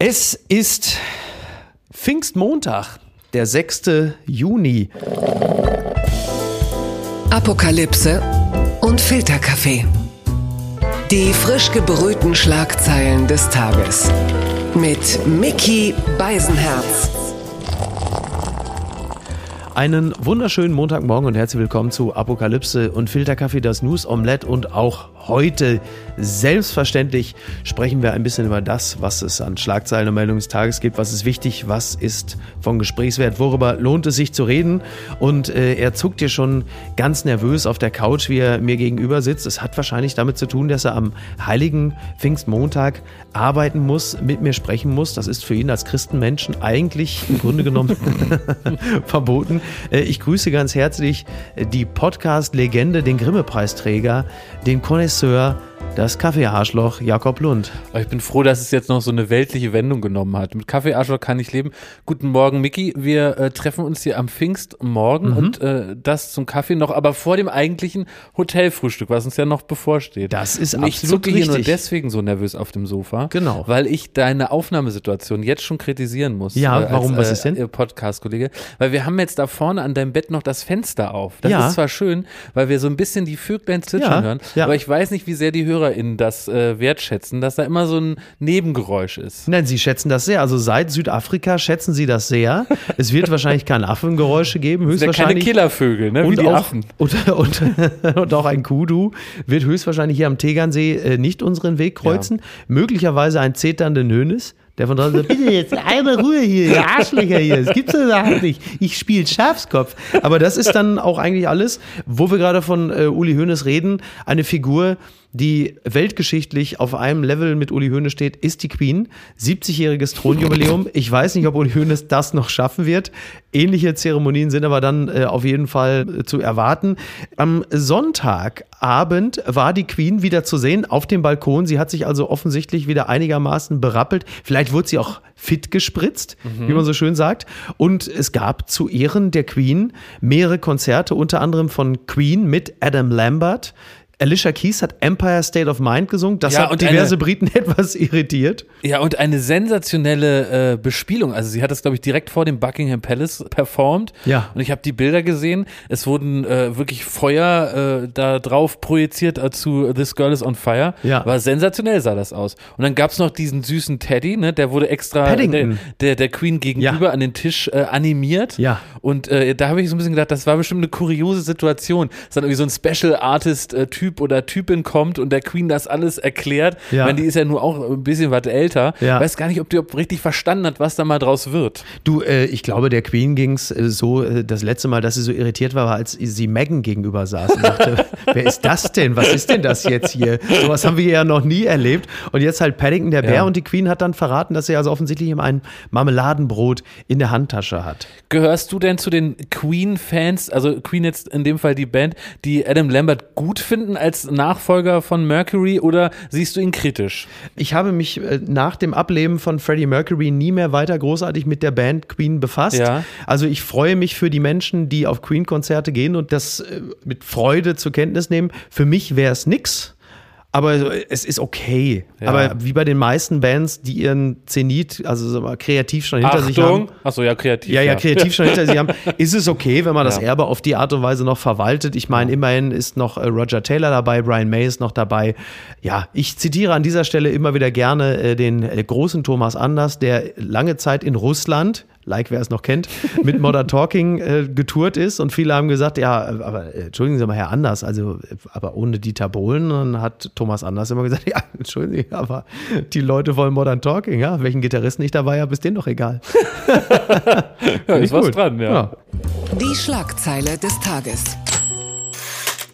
Es ist Pfingstmontag, der 6. Juni. Apokalypse und Filterkaffee. Die frisch gebrühten Schlagzeilen des Tages. Mit Mickey Beisenherz. Einen wunderschönen Montagmorgen und herzlich willkommen zu Apokalypse und Filterkaffee, das News Omelette und auch heute selbstverständlich sprechen wir ein bisschen über das, was es an Schlagzeilen und Meldungen des Tages gibt, was ist wichtig, was ist von Gesprächswert, worüber lohnt es sich zu reden und äh, er zuckt hier schon ganz nervös auf der Couch, wie er mir gegenüber sitzt. Es hat wahrscheinlich damit zu tun, dass er am heiligen Pfingstmontag arbeiten muss, mit mir sprechen muss. Das ist für ihn als Christenmenschen eigentlich im Grunde genommen verboten. Äh, ich grüße ganz herzlich äh, die Podcast-Legende, den Grimme-Preisträger, den Connoisseur 所以。Das Kaffeearschloch Jakob Lund. Ich bin froh, dass es jetzt noch so eine weltliche Wendung genommen hat. Mit Kaffeearschloch kann ich leben. Guten Morgen, Miki. Wir äh, treffen uns hier am Pfingstmorgen mhm. und äh, das zum Kaffee noch, aber vor dem eigentlichen Hotelfrühstück, was uns ja noch bevorsteht. Das ist und absolut Ich richtig. hier nur deswegen so nervös auf dem Sofa. Genau. Weil ich deine Aufnahmesituation jetzt schon kritisieren muss. Ja, äh, als, warum? Was ist denn? Äh, Podcast-Kollege. Weil wir haben jetzt da vorne an deinem Bett noch das Fenster auf. Das Ja. ist zwar schön, weil wir so ein bisschen die Vöglein zwitschern Ja, hören, ja. aber ich weiß nicht, wie sehr die HörerInnen das äh, wertschätzen, dass da immer so ein Nebengeräusch ist. Nein, Sie schätzen das sehr. Also seit Südafrika schätzen Sie das sehr. Es wird wahrscheinlich keine Affengeräusche geben, ja keine höchstwahrscheinlich. Killervögel, ne? Wie und die auch, Affen. Und, und, und auch ein Kudu wird höchstwahrscheinlich hier am Tegernsee äh, nicht unseren Weg kreuzen. Möglicherweise ein zeternden Hönes, der von draußen sagt, bitte jetzt einmal Ruhe hier, ihr Arschlöcher hier, das gibt's überhaupt nicht. Ich spiele Schafskopf. Aber das ist dann auch eigentlich alles, wo wir gerade von äh, Uli Hoeneß reden, eine Figur, die weltgeschichtlich auf einem Level mit Uli Hoeneß steht, ist die Queen. 70-jähriges Thronjubiläum. Ich weiß nicht, ob Uli Hoeneß das noch schaffen wird. Ähnliche Zeremonien sind aber dann äh, auf jeden Fall äh, zu erwarten. Am Sonntagabend war die Queen wieder zu sehen auf dem Balkon. Sie hat sich also offensichtlich wieder einigermaßen berappelt. Vielleicht wurde sie auch fit gespritzt, wie man so schön sagt. Und es gab zu Ehren der Queen mehrere Konzerte, unter anderem von Queen mit Adam Lambert. Alicia Keys hat Empire State of Mind gesungen. Das Ja, hat und diverse eine- Briten etwas irritiert. Ja, und eine sensationelle äh, Bespielung. Also sie hat das, glaube ich, direkt vor dem Buckingham Palace performt. Ja. Und ich habe die Bilder gesehen. Es wurden äh, wirklich Feuer äh, da drauf projiziert äh, zu This Girl is on Fire. Ja. War sensationell sah das aus. Und dann gab's noch diesen süßen Teddy, ne? Der wurde extra Paddington. der, der, der Queen gegenüber Ja. an den Tisch äh, animiert. Ja. Und äh, da habe ich so ein bisschen gedacht, das war bestimmt eine kuriose Situation, dass dann irgendwie so ein Special Artist äh, Typ oder Typin kommt und der Queen das alles erklärt. Ja. Ich meine, die ist ja nur auch ein bisschen was älter. Ja. Weiß gar nicht, ob die ob richtig verstanden hat, was da mal draus wird. Du, äh, ich glaube, der Queen ging's äh, so, äh, das letzte Mal, dass sie so irritiert war, war, als sie Meghan gegenüber saß und sagte, wer ist das denn? Was ist denn das jetzt hier? Sowas haben wir ja noch nie erlebt. Und jetzt halt Paddington, der Bär, Ja. und die Queen hat dann verraten, dass sie also offensichtlich immer ein Marmeladenbrot in der Handtasche hat. Gehörst du denn zu den Queen-Fans, also Queen jetzt in dem Fall die Band, die Adam Lambert gut finden als Nachfolger von Mercury oder siehst du ihn kritisch? Ich habe mich äh, nach dem Ableben von Freddie Mercury nie mehr weiter großartig mit der Band Queen befasst. Ja. Also ich freue mich für die Menschen, die auf Queen-Konzerte gehen und das äh, mit Freude zur Kenntnis nehmen. Für mich wäre es nix. Aber es ist okay. Ja. Aber wie bei den meisten Bands, die ihren Zenit, also kreativ schon hinter sich haben. Achso, ja, kreativ. Ja, ja, kreativ schon hinter sich haben, ist es okay, wenn man das. Erbe auf die Art und Weise noch verwaltet. Ich meine, immerhin ist noch äh, Roger Taylor dabei, Brian May ist noch dabei. Ja, ich zitiere an dieser Stelle immer wieder gerne äh, den äh, großen Thomas Anders, der lange Zeit in Russland, like wer es noch kennt, mit Modern Talking äh, getourt ist und viele haben gesagt, ja, aber äh, entschuldigen Sie mal, Herr Anders, also äh, aber ohne Dieter Bohlen, dann hat Thomas Anders immer gesagt, ja, entschuldigen Sie, aber die Leute wollen Modern Talking, ja, welchen Gitarristen ich dabei habe, ist denen doch egal. ja, ist ich was dran, ja. Ja. Die Schlagzeile des Tages.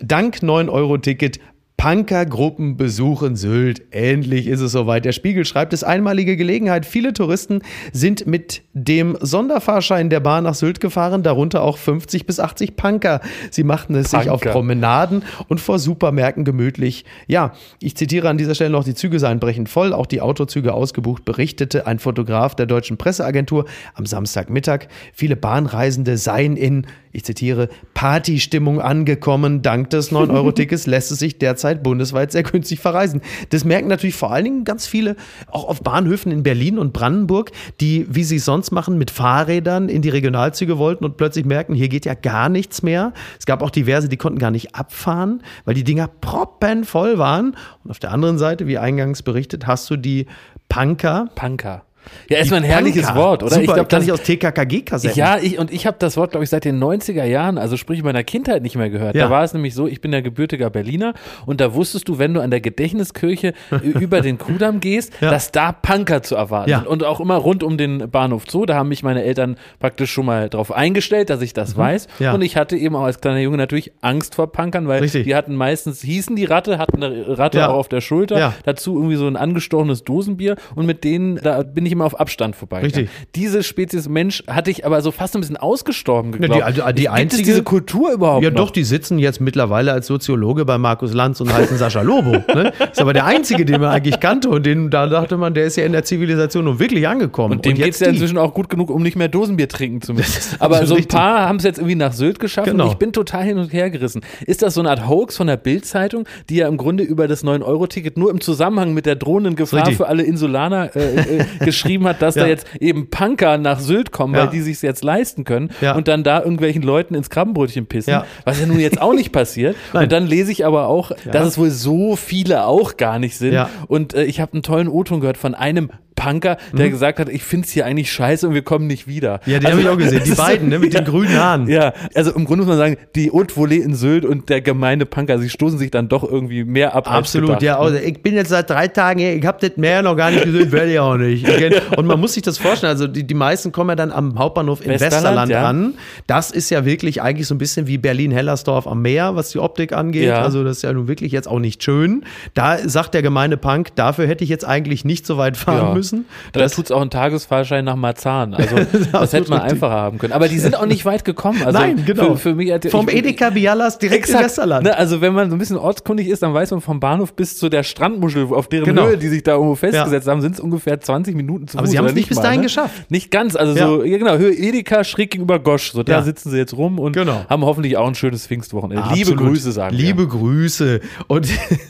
Dank 9-Euro-Ticket Punkergruppen besuchen Sylt. Endlich ist es soweit. Der Spiegel schreibt es einmalige Gelegenheit. Viele Touristen sind mit dem Sonderfahrschein der Bahn nach Sylt gefahren, darunter auch 50 bis 80 Punker. Sie machten es sich auf Punker. Promenaden und vor Supermärkten gemütlich. Ja, ich zitiere an dieser Stelle noch, die Züge seien brechend voll, auch die Autozüge ausgebucht, berichtete ein Fotograf der deutschen Presseagentur am Samstagmittag. Viele Bahnreisende seien in, ich zitiere, Partystimmung angekommen. Dank des 9-Euro-Tickets lässt es sich derzeit bundesweit sehr günstig verreisen. Das merken natürlich vor allen Dingen ganz viele, auch auf Bahnhöfen in Berlin und Brandenburg, die, wie sie es sonst machen, mit Fahrrädern in die Regionalzüge wollten und plötzlich merken, hier geht ja gar nichts mehr. Es gab auch diverse, die konnten gar nicht abfahren, weil die Dinger proppenvoll waren. Und auf der anderen Seite, wie eingangs berichtet, hast du die Punker. Punker. Ja, erstmal ein herrliches Punker. Wort, oder? Super, ich glaub, kann das- ich aus TKKG-Kassetten. Ja, ich, und ich habe das Wort, glaube ich, seit den 90er Jahren, also sprich meiner Kindheit nicht mehr gehört. Ja. Da war es nämlich so, ich bin ja gebürtiger Berliner und da wusstest du, wenn du an der Gedächtniskirche über den Kudamm gehst, Ja. dass da Punker zu erwarten Ja. sind. Und auch immer rund um den Bahnhof Zoo, da haben mich meine Eltern praktisch schon mal drauf eingestellt, dass ich das weiß. Mhm. Ja. Und ich hatte eben auch als kleiner Junge natürlich Angst vor Punkern, weil Richtig. die hatten meistens, hießen die Ratte, hatten eine Ratte auch auf der Schulter, dazu irgendwie so ein angestochenes Dosenbier und mit denen, da bin ich immer auf Abstand vorbei. Richtig. Diese Spezies Mensch hatte ich aber so fast ein bisschen ausgestorben Ja, geglaubt. die- also die Gibt einzige- es diese Kultur überhaupt Ja, noch? doch, die sitzen jetzt mittlerweile als Soziologe bei Markus Lanz und heißen Sascha Lobo. Ne? Ist aber der einzige, den man eigentlich kannte und den, da dachte man, der ist ja in der Zivilisation nun wirklich angekommen. Und dem jetzt geht's ja die. inzwischen auch gut genug, um nicht mehr Dosenbier trinken zu müssen. Aber so ein paar haben es jetzt irgendwie nach Sylt geschafft Genau. und ich bin total hin und her gerissen. Ist das so eine Art Hoax von der Bild-Zeitung, die ja im Grunde über das 9-Euro-Ticket nur im Zusammenhang mit der drohenden Gefahr Richtig. für alle Insulaner äh, äh, geschrieben hat, dass da Ja. jetzt eben Punker nach Sylt kommen, Ja. weil die sich jetzt leisten können und dann da irgendwelchen Leuten ins Krabbenbrötchen pissen, was ja nun jetzt auch nicht passiert. Nein. Und dann lese ich aber auch, dass es wohl so viele auch gar nicht sind. Und äh, ich habe einen tollen O-Ton gehört von einem Punker, der gesagt hat, ich find's hier eigentlich scheiße und wir kommen nicht wieder. Mhm. Ja, die Also, habe ich auch gesehen. Die beiden, ne, mit den grünen Haaren. Ja, also im Grunde muss man sagen, die Haute Volée in Sylt und der gemeine Punker, sie stoßen sich dann doch irgendwie mehr ab Absolut, als ja. gedacht. Also ich bin jetzt seit drei Tagen hier, ich habe das Meer noch gar nicht gesehen, werde ich auch nicht. Und man muss sich das vorstellen, also die, die meisten kommen ja dann am Hauptbahnhof in Westerland, Westerland, ja. an. Das ist ja wirklich eigentlich so ein bisschen wie Berlin-Hellersdorf am Meer, was die Optik angeht. Ja. Also das ist ja nun wirklich jetzt auch nicht schön. Da sagt der gemeine Punk, dafür hätte ich jetzt eigentlich nicht so weit fahren Ja. müssen. Da Das- tut's auch einen Tagesfahrschein nach Marzahn. Also das hätte man richtig. einfacher haben können. Aber die sind auch nicht weit gekommen. Also Nein, genau. Für, für mich hat, Vom ich- Edeka Bialas direkt in Exakt. Westerland. Ne, also wenn man so ein bisschen ortskundig ist, dann weiß man vom Bahnhof bis zu der Strandmuschel, auf deren Genau. Höhe die sich da irgendwo festgesetzt haben, sind es ungefähr 20 Minuten zu Aber Fuß. sie haben's oder nicht bis mal, dahin ne? geschafft. Nicht ganz, also Ja. so, ja genau, Höhe Edeka schräg gegenüber Gosch. So, da Ja. sitzen sie jetzt rum und Genau. haben hoffentlich auch ein schönes Pfingstwochenende. Liebe Absolut. Grüße sagen Liebe wir. Grüße. Und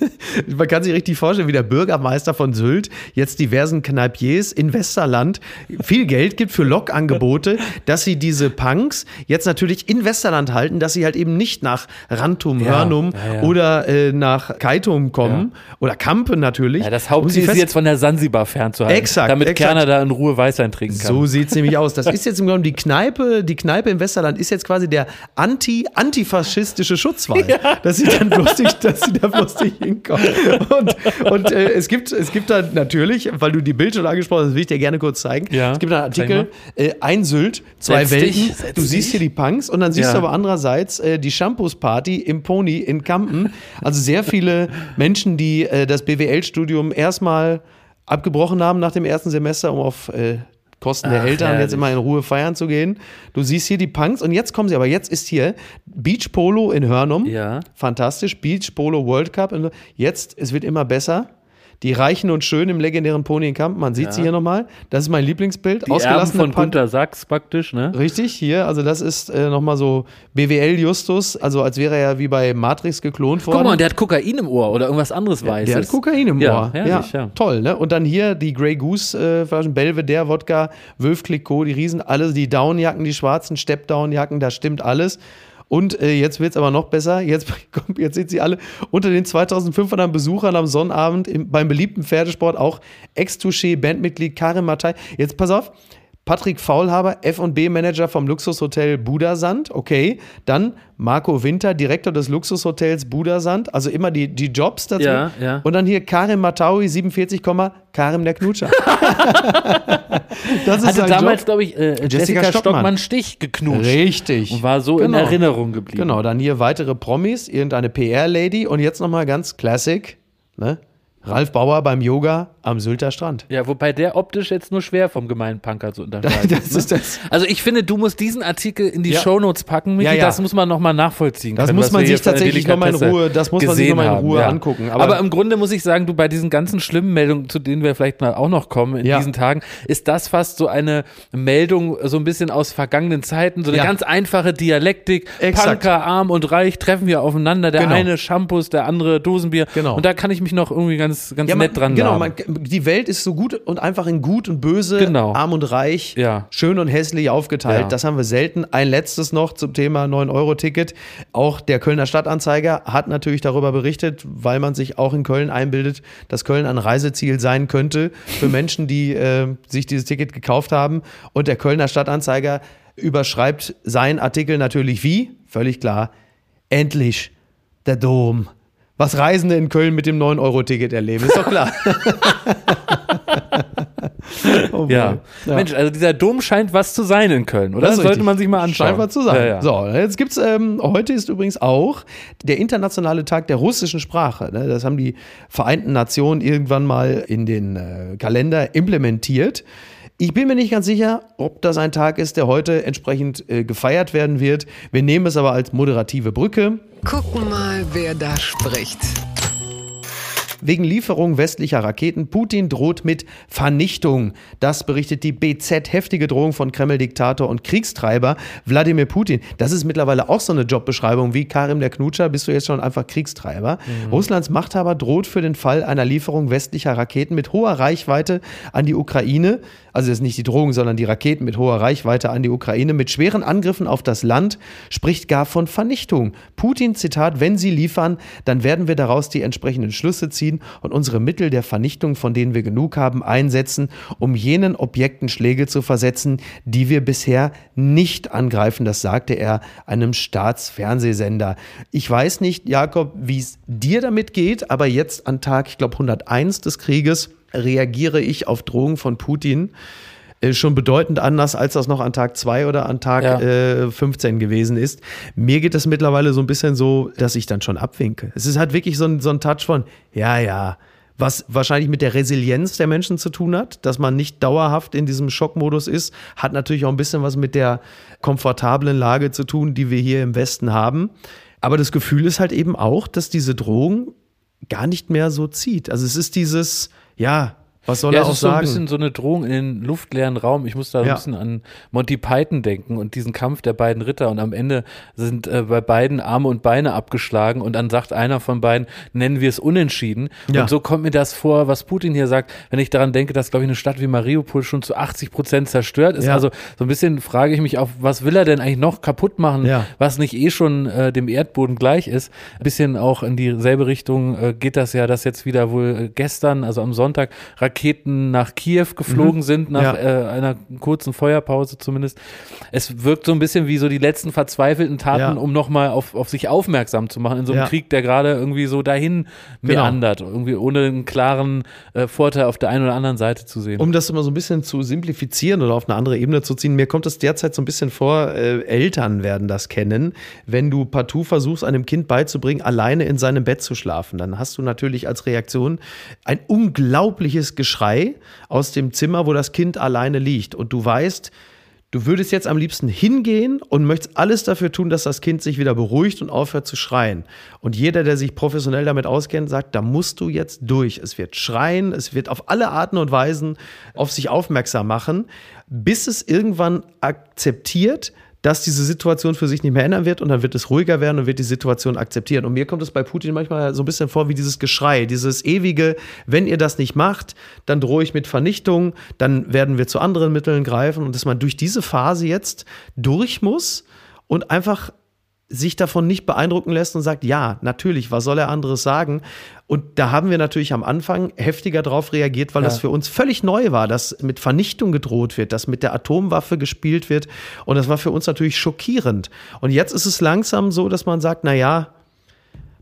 man kann sich richtig vorstellen, wie der Bürgermeister von Sylt jetzt diversen Kneipiers in Westerland viel Geld gibt für Lokangebote, dass sie diese Punks jetzt natürlich in Westerland halten, dass sie halt eben nicht nach Rantum, Ja, Hörnum ja, ja. oder äh, nach Kaitum kommen oder Kampen natürlich. Ja, das Um Hauptziel sie ist jetzt von der Sansibar fernzuhalten. Exakt, Damit exakt. Kerner da in Ruhe Weißwein trinken kann. So sieht es nämlich aus. Das ist jetzt im Grunde die Kneipe, die Kneipe im Westerland ist jetzt quasi der anti antifaschistische Schutzwall. Dass sie dann bloß nicht, dass sie da bloß nicht hinkommen. Und, und äh, es gibt es gibt da natürlich, weil du die Bild schon angesprochen das will ich dir gerne kurz zeigen. Ja, es gibt einen Artikel, äh, ein Sylt, zwei Setz dich, Welten. setz du siehst hier die Punks und dann siehst Ja. du aber andererseits äh, die Shampoos-Party im Pony in Kampen. Also sehr viele Menschen, die äh, das BWL-Studium erstmal abgebrochen haben nach dem ersten Semester, um auf äh, Kosten der Ach, Eltern jetzt herrlich. immer in Ruhe feiern zu gehen. Du siehst hier die Punks und jetzt kommen sie, aber jetzt ist hier Beach Polo in Hörnum. Ja. Fantastisch. Beach Polo World Cup. Jetzt, es wird immer besser. Die Reichen und Schönen im legendären Pony in Kampen. Man sieht sie hier nochmal. Das ist mein Lieblingsbild. die Erben Ausgelassene von Punk- Gunter Sachs praktisch, ne? Richtig, hier, also das ist äh, nochmal so BWL-Justus, also als wäre er ja wie bei Matrix geklont worden. Guck mal, der hat Kokain im Ohr oder irgendwas anderes Weißes. Der hat Kokain im Ja, Ohr. herrlich, ja. Toll, ne? Und dann hier die Grey Goose äh, Belvedere, Wodka, Wölf Clicquot, die Riesen, alle, die Downjacken, die schwarzen Step-Downjacken, da stimmt alles. Und äh, jetzt wird's aber noch besser. Jetzt, jetzt sind sie alle unter den 2500 Besuchern am Sonnabend im, beim beliebten Pferdesport auch Ex-Touché, Bandmitglied Karim Matai. Jetzt pass auf. Patrick Faulhaber, F&B-Manager vom Luxushotel Budasand, okay. Dann Marco Winter, Direktor des Luxushotels Budasand, also immer die, die Jobs dazu. Ja, ja. Und dann hier Karim Mataui, 47, Karim der Knutscher. das ist Hatte damals, glaube ich, äh, Jessica, Jessica Stockmann. Stich geknutscht. Richtig. Und war so in Genau. Erinnerung geblieben. Genau, dann hier weitere Promis, irgendeine PR-Lady und jetzt nochmal ganz Classic, ne? Ralf Bauer beim Yoga am Sylter Strand. Ja, wobei der optisch jetzt nur schwer vom gemeinen Punker zu unterscheiden Das ist. ist Ne? das. Also ich finde, du musst diesen Artikel in die Ja. Shownotes packen, Michi, Ja, ja. das muss man nochmal nachvollziehen Das können, muss man sich tatsächlich noch mal in Ruhe- das muss man sich gesehen noch mal in haben, Ruhe ja. angucken, Aber, aber- im Grunde muss ich sagen, du bei diesen ganzen schlimmen Meldungen, zu denen wir vielleicht mal auch noch kommen in diesen Tagen, ist das fast so eine Meldung so ein bisschen aus vergangenen Zeiten, so eine ganz einfache Dialektik. Exakt. Punker, arm und reich treffen wir aufeinander, der Genau. eine Shampoos, der andere Dosenbier. Genau. Und da kann ich mich noch irgendwie ganz, ganz Ja, man, nett dran genau, man, die Welt ist so gut und einfach in gut und böse, Genau. arm und reich, Ja. schön und hässlich aufgeteilt. Ja. Das haben wir selten. Ein letztes noch zum Thema 9-Euro-Ticket. Auch der Kölner Stadtanzeiger hat natürlich darüber berichtet, weil man sich auch in Köln einbildet, dass Köln ein Reiseziel sein könnte für Menschen, die äh, sich dieses Ticket gekauft haben. Und der Kölner Stadtanzeiger überschreibt seinen Artikel natürlich wie? Völlig klar. Endlich der Dom. Was Reisende in Köln mit dem 9-Euro-Ticket erleben, ist doch klar. Oh Ja. Ja. Mensch, also dieser Dom scheint was zu sein in Köln, oder? Das sollte richtig. man sich mal anschauen. Scheint was zu sein. Ja, ja. So, jetzt gibt's, ähm, heute ist übrigens auch der internationale Tag der russischen Sprache. Ne? Das haben die Vereinten Nationen irgendwann mal in den äh, Kalender implementiert. Ich bin mir nicht ganz sicher, ob das ein Tag ist, der heute entsprechend äh, gefeiert werden wird. Wir nehmen es aber als moderative Brücke. Gucken mal, wer da spricht. Wegen Lieferung westlicher Raketen. Putin droht mit Vernichtung. Das berichtet die BZ. Heftige Drohung von Kreml-Diktator und Kriegstreiber Wladimir Putin. Das ist mittlerweile auch so eine Jobbeschreibung wie Karim der Knutscher. Bist du jetzt schon einfach Kriegstreiber? Russlands Machthaber droht für den Fall einer Lieferung westlicher Raketen mit hoher Reichweite an die Ukraine. Also das ist nicht die Drohung, sondern die Raketen mit hoher Reichweite an die Ukraine mit schweren Angriffen auf das Land, spricht gar von Vernichtung. Putin, Zitat, wenn sie liefern, dann werden wir daraus die entsprechenden Schlüsse ziehen und unsere Mittel der Vernichtung, von denen wir genug haben, einsetzen, um jenen Objekten Schläge zu versetzen, die wir bisher nicht angreifen. Das sagte er einem Staatsfernsehsender. Ich weiß nicht, Jakob, wie es dir damit geht, aber jetzt an Tag, ich glaube, 101 des Krieges reagiere ich auf Drohungen von Putin schon bedeutend anders, als das noch an Tag 2 oder an Tag Ja. äh, 15 gewesen ist. Mir geht es mittlerweile so ein bisschen so, dass ich dann schon abwinke. Es ist halt wirklich so ein, so ein Touch von, ja, ja, was wahrscheinlich mit der Resilienz der Menschen zu tun hat, dass man nicht dauerhaft in diesem Schockmodus ist, hat natürlich auch ein bisschen was mit der komfortablen Lage zu tun, die wir hier im Westen haben. Aber das Gefühl ist halt eben auch, dass diese Drohung gar nicht mehr so zieht. Also es ist dieses, ja, was soll Ja, er auch ist so ein sagen? bisschen so eine Drohung in den luftleeren Raum. Ich muss da Ja. ein bisschen an Monty Python denken und diesen Kampf der beiden Ritter. Und am Ende sind äh, bei beiden Arme und Beine abgeschlagen und dann sagt einer von beiden, nennen wir es unentschieden. Ja. Und so kommt mir das vor, was Putin hier sagt, wenn ich daran denke, dass, glaube ich, eine Stadt wie Mariupol schon zu 80 Prozent zerstört ist. Ja. Also so ein bisschen frage ich mich auch, was will er denn eigentlich noch kaputt machen, was nicht eh schon äh, dem Erdboden gleich ist. Ein bisschen auch in dieselbe Richtung äh, geht das ja, dass jetzt wieder wohl äh, gestern, also am Sonntag, Raketen nach Kiew geflogen sind, nach Ja. äh, einer kurzen Feuerpause zumindest. Es wirkt so ein bisschen wie so die letzten verzweifelten Taten, Ja. um nochmal auf, auf sich aufmerksam zu machen in so einem Ja. Krieg, der gerade irgendwie so dahin Genau. meandert, irgendwie ohne einen klaren äh, Vorteil auf der einen oder anderen Seite zu sehen. Um das immer so ein bisschen zu simplifizieren oder auf eine andere Ebene zu ziehen, mir kommt es derzeit so ein bisschen vor, äh, Eltern werden das kennen, wenn du partout versuchst, einem Kind beizubringen, alleine in seinem Bett zu schlafen, dann hast du natürlich als Reaktion ein unglaubliches Geschrei aus dem Zimmer, wo das Kind alleine liegt. Und du weißt, Du würdest jetzt am liebsten hingehen und möchtest alles dafür tun, dass das Kind sich wieder beruhigt und aufhört zu schreien. Und jeder, der sich professionell damit auskennt, sagt, da musst du jetzt durch. Es wird schreien, es wird auf alle Arten und Weisen auf sich aufmerksam machen, bis es irgendwann akzeptiert, dass diese Situation für sich nicht mehr ändern wird und dann wird es ruhiger werden und wird die Situation akzeptieren. Und mir kommt es bei Putin manchmal so ein bisschen vor wie dieses Geschrei, dieses ewige, wenn ihr das nicht macht, dann drohe ich mit Vernichtung, dann werden wir zu anderen Mitteln greifen und dass man durch diese Phase jetzt durch muss und einfach sich davon nicht beeindrucken lässt und sagt, ja, natürlich, was soll er anderes sagen? Und da haben wir natürlich am Anfang heftiger drauf reagiert, weil Ja. das für uns völlig neu war, dass mit Vernichtung gedroht wird, dass mit der Atomwaffe gespielt wird. Und das war für uns natürlich schockierend. Und jetzt ist es langsam so, dass man sagt, na ja,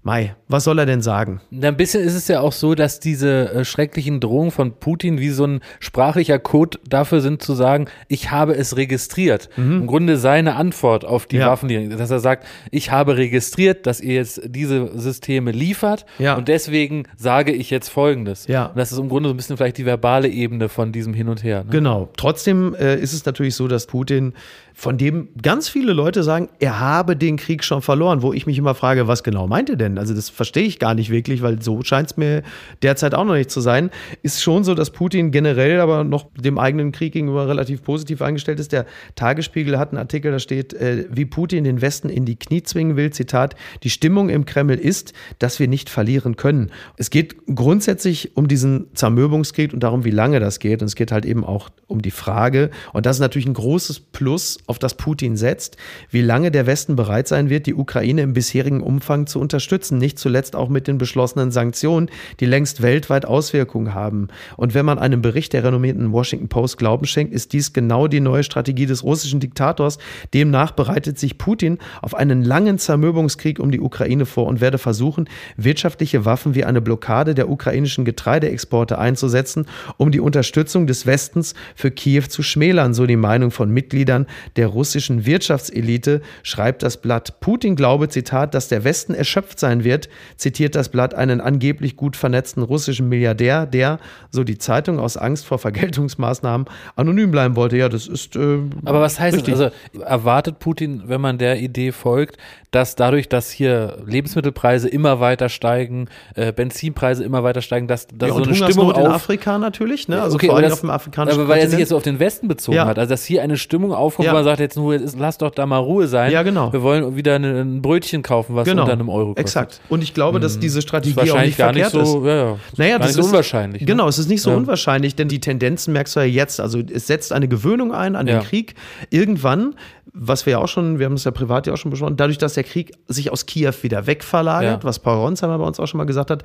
Mai, was soll er denn sagen? Ein bisschen ist es ja auch so, dass diese äh, schrecklichen Drohungen von Putin wie so ein sprachlicher Code dafür sind zu sagen, ich habe es registriert. Mhm. Im Grunde seine Antwort auf die ja. Waffen, dass er sagt, ich habe registriert, dass ihr jetzt diese Systeme liefert ja. und deswegen sage ich jetzt Folgendes. Ja. Und das ist im Grunde so ein bisschen vielleicht die verbale Ebene von diesem Hin und Her. Ne? Genau. Trotzdem äh, ist es natürlich so, dass Putin von dem ganz viele Leute sagen, er habe den Krieg schon verloren, wo ich mich immer frage, was genau meint er denn? Also das verstehe ich gar nicht wirklich, weil so scheint es mir derzeit auch noch nicht zu sein. Ist schon so, dass Putin generell aber noch dem eigenen Krieg gegenüber relativ positiv eingestellt ist. Der Tagesspiegel hat einen Artikel, da steht, äh, wie Putin den Westen in die Knie zwingen will, Zitat, die Stimmung im Kreml ist, dass wir nicht verlieren können. Es geht grundsätzlich um diesen Zermürbungskrieg und darum, wie lange das geht. Und es geht halt eben auch um die Frage, und das ist natürlich ein großes Plus auf das Putin setzt, wie lange der Westen bereit sein wird, die Ukraine im bisherigen Umfang zu unterstützen, nicht zuletzt auch mit den beschlossenen Sanktionen, die längst weltweit Auswirkungen haben. Und wenn man einem Bericht der renommierten Washington Post Glauben schenkt, ist dies genau die neue Strategie des russischen Diktators. Demnach bereitet sich Putin auf einen langen Zermürbungskrieg um die Ukraine vor und werde versuchen, wirtschaftliche Waffen wie eine Blockade der ukrainischen Getreideexporte einzusetzen, um die Unterstützung des Westens für Kiew zu schmälern, so die Meinung von Mitgliedern der russischen Wirtschaftselite, schreibt das Blatt. Putin glaube, Zitat, dass der Westen erschöpft sein wird, zitiert das Blatt einen angeblich gut vernetzten russischen Milliardär, der, so die Zeitung, aus Angst vor Vergeltungsmaßnahmen anonym bleiben wollte. Ja, das ist. Äh, Aber was heißt richtig. das? Also erwartet Putin, wenn man der Idee folgt, dass dadurch, dass hier Lebensmittelpreise immer weiter steigen, äh, Benzinpreise immer weiter steigen, dass, dass ja, so eine Stimmung auf in Afrika natürlich, ne? Also okay, vor allem das, auf dem afrikanischen Aber weil er sich jetzt so auf den Westen bezogen ja. hat, also dass hier eine Stimmung aufkommt, ja. wo man sagt jetzt nur, lass doch da mal Ruhe sein. Ja, genau. Wir wollen wieder ein Brötchen kaufen, was genau. unter einem Euro kostet. Exakt. Und ich glaube, dass hm. diese Strategie das ist auch nicht gar nicht so, ist. Ja, ja. Naja, das ist unwahrscheinlich. Ne? Genau, es ist nicht so unwahrscheinlich, denn die Tendenzen merkst du ja jetzt. Also es setzt eine Gewöhnung ein an den Krieg. Irgendwann was wir ja auch schon, wir haben es ja privat ja auch schon besprochen, dadurch, dass der Krieg sich aus Kiew wieder wegverlagert, ja. was Paul Ronsheimer bei uns auch schon mal gesagt hat,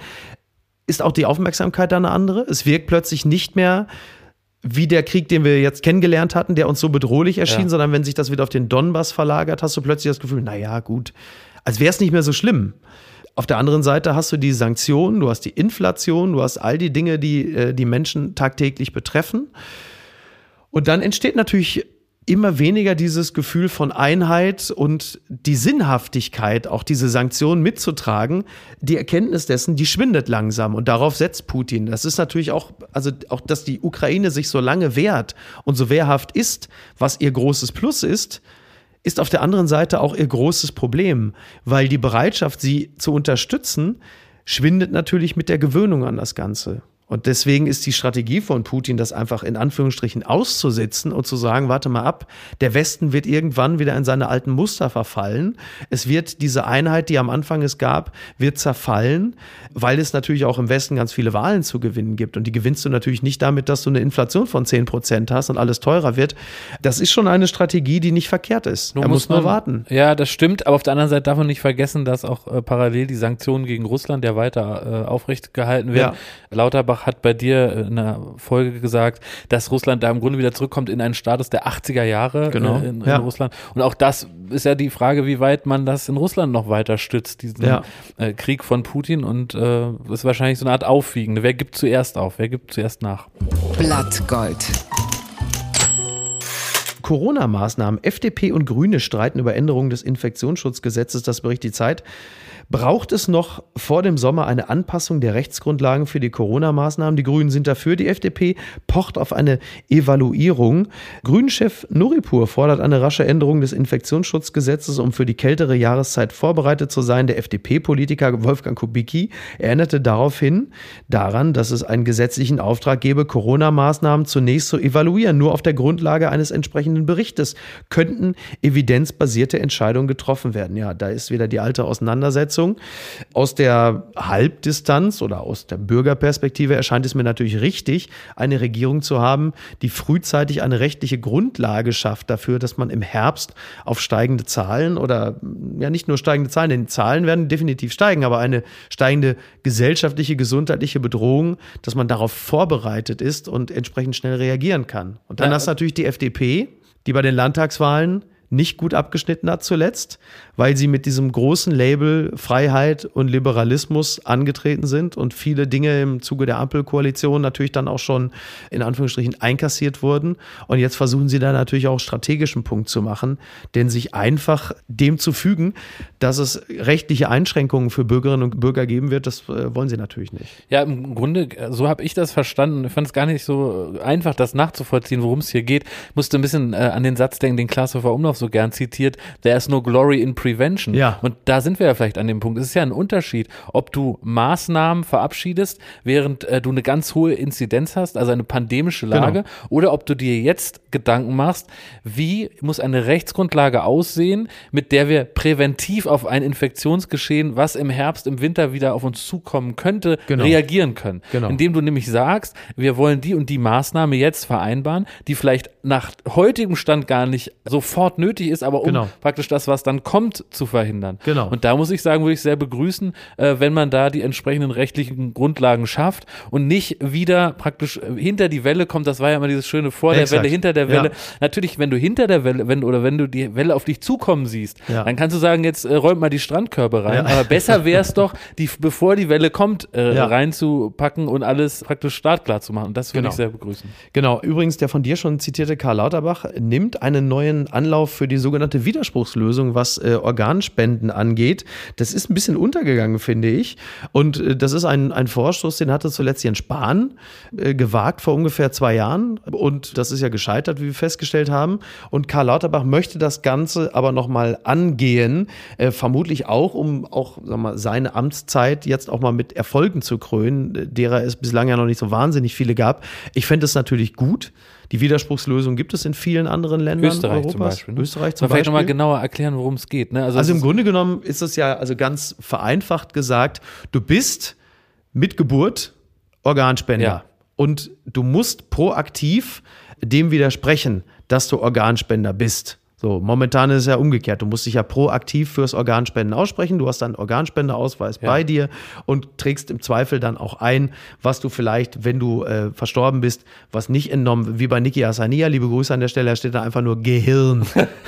ist auch die Aufmerksamkeit da eine andere. Es wirkt plötzlich nicht mehr wie der Krieg, den wir jetzt kennengelernt hatten, der uns so bedrohlich erschien, ja. sondern wenn sich das wieder auf den Donbass verlagert, hast du plötzlich das Gefühl, naja, gut, als wäre es nicht mehr so schlimm. Auf der anderen Seite hast du die Sanktionen, du hast die Inflation, du hast all die Dinge, die äh, die Menschen tagtäglich betreffen. Und dann entsteht natürlich immer weniger dieses Gefühl von Einheit und die Sinnhaftigkeit, auch diese Sanktionen mitzutragen, die Erkenntnis dessen, die schwindet langsam und darauf setzt Putin. Das ist natürlich auch, also auch, dass die Ukraine sich so lange wehrt und so wehrhaft ist, was ihr großes Plus ist, ist auf der anderen Seite auch ihr großes Problem, weil die Bereitschaft, sie zu unterstützen, schwindet natürlich mit der Gewöhnung an das Ganze. Und deswegen ist die Strategie von Putin, das einfach in Anführungsstrichen auszusitzen und zu sagen, warte mal ab, der Westen wird irgendwann wieder in seine alten Muster verfallen. Es wird diese Einheit, die am Anfang es gab, wird zerfallen, weil es natürlich auch im Westen ganz viele Wahlen zu gewinnen gibt. Und die gewinnst du natürlich nicht damit, dass du eine Inflation von 10 Prozent hast und alles teurer wird. Das ist schon eine Strategie, die nicht verkehrt ist. Nur er muss, nur warten. Ja, das stimmt. Aber auf der anderen Seite darf man nicht vergessen, dass auch äh, parallel die Sanktionen gegen Russland ja weiter äh, aufrecht gehalten werden. Ja. Lauterbach Lauterbach hat bei dir in einer Folge gesagt, dass Russland da im Grunde wieder zurückkommt in einen Status der 80er Jahre genau. in, in ja. Russland. Und auch das ist ja die Frage, wie weit man das in Russland noch weiter stützt, diesen ja. äh, Krieg von Putin. Und äh, ist wahrscheinlich so eine Art Aufwiegende. Wer gibt zuerst auf? Wer gibt zuerst nach? Blattgold. Corona-Maßnahmen. FDP und Grüne streiten über Änderungen des Infektionsschutzgesetzes, das berichtet die Zeit. Braucht es noch vor dem Sommer eine Anpassung der Rechtsgrundlagen für die Corona-Maßnahmen? Die Grünen sind dafür. Die FDP pocht auf eine Evaluierung. Grünchef Nuripur fordert eine rasche Änderung des Infektionsschutzgesetzes, um für die kältere Jahreszeit vorbereitet zu sein. Der FDP-Politiker Wolfgang Kubicki erinnerte daraufhin daran, dass es einen gesetzlichen Auftrag gebe, Corona-Maßnahmen zunächst zu evaluieren. Nur auf der Grundlage eines entsprechenden Berichtes könnten evidenzbasierte Entscheidungen getroffen werden. Ja, da ist wieder die alte Auseinandersetzung Einschätzung. Aus der Halbdistanz oder aus der Bürgerperspektive erscheint es mir natürlich richtig, eine Regierung zu haben, die frühzeitig eine rechtliche Grundlage schafft dafür, dass man im Herbst auf steigende Zahlen oder ja nicht nur steigende Zahlen, denn Zahlen werden definitiv steigen, aber eine steigende gesellschaftliche, gesundheitliche Bedrohung, dass man darauf vorbereitet ist und entsprechend schnell reagieren kann. Und dann ja. hast du natürlich die FDP, die bei den Landtagswahlen nicht gut abgeschnitten hat zuletzt, weil sie mit diesem großen Label Freiheit und Liberalismus angetreten sind und viele Dinge im Zuge der Ampelkoalition natürlich dann auch schon in Anführungsstrichen einkassiert wurden. Und jetzt versuchen sie da natürlich auch strategischen Punkt zu machen, denn sich einfach dem zu fügen, dass es rechtliche Einschränkungen für Bürgerinnen und Bürger geben wird, das äh, wollen sie natürlich nicht. Ja, im Grunde, so habe ich das verstanden. Ich fand es gar nicht so einfach, das nachzuvollziehen, worum es hier geht. Ich musste ein bisschen äh, an den Satz denken, den Klaas-Hofer Umlauf so gern zitiert, there's no glory in prevention. Ja. Und da sind wir ja vielleicht an dem Punkt. Es ist ja ein Unterschied, ob du Maßnahmen verabschiedest, während äh, du eine ganz hohe Inzidenz hast, also eine pandemische Lage, Genau. oder ob du dir jetzt Gedanken machst, wie muss eine Rechtsgrundlage aussehen, mit der wir präventiv auf ein Infektionsgeschehen, was im Herbst, im Winter wieder auf uns zukommen könnte, Genau. reagieren können. Genau. Indem du nämlich sagst, wir wollen die und die Maßnahme jetzt vereinbaren, die vielleicht nach heutigem Stand gar nicht sofort nötig ist, aber um Genau. praktisch das, was dann kommt, zu verhindern. Genau. Und da muss ich sagen, würde ich sehr begrüßen, äh, wenn man da die entsprechenden rechtlichen Grundlagen schafft und nicht wieder praktisch äh, hinter die Welle kommt. Das war ja immer dieses schöne vor der Exakt. Welle, hinter der Welle. Ja. Natürlich, wenn du hinter der Welle, wenn oder wenn du die Welle auf dich zukommen siehst, Ja. dann kannst du sagen, jetzt äh, räumt mal die Strandkörbe rein. Ja. Aber besser wäre es doch, die, bevor die Welle kommt, äh, reinzupacken und alles praktisch startklar zu machen. Und das würde Genau. ich sehr begrüßen. Genau, übrigens der von dir schon zitierte Karl Lauterbach nimmt einen neuen Anlauf für die sogenannte Widerspruchslösung, was äh, Organspenden angeht. Das ist ein bisschen untergegangen, finde ich. Und äh, das ist ein, ein Vorstoß, den hatte zuletzt Jens Spahn äh, gewagt vor ungefähr zwei Jahren. Und das ist ja gescheitert, wie wir festgestellt haben. Und Karl Lauterbach möchte das Ganze aber nochmal angehen, äh, vermutlich auch, um auch mal, seine Amtszeit jetzt auch mal mit Erfolgen zu krönen, äh, derer es bislang ja noch nicht so wahnsinnig viele gab. Ich fände es natürlich gut. Die Widerspruchslösung gibt es in vielen anderen Ländern Österreich Europas. zum Beispiel. Ne? Österreich zum Mal vielleicht nochmal Beispiel. genauer erklären, worum es geht. Ne? Also, Also im Grunde genommen ist es ja also ganz vereinfacht gesagt, du bist mit Geburt Organspender Ja. und du musst proaktiv dem widersprechen, dass du Organspender bist. So, momentan ist es ja umgekehrt. Du musst dich ja proaktiv fürs Organspenden aussprechen. Du hast dann einen Organspenderausweis bei dir und trägst im Zweifel dann auch ein, was du vielleicht, wenn du äh, verstorben bist, was nicht entnommen, wie bei Niki Asania, liebe Grüße an der Stelle, da steht da einfach nur Gehirn.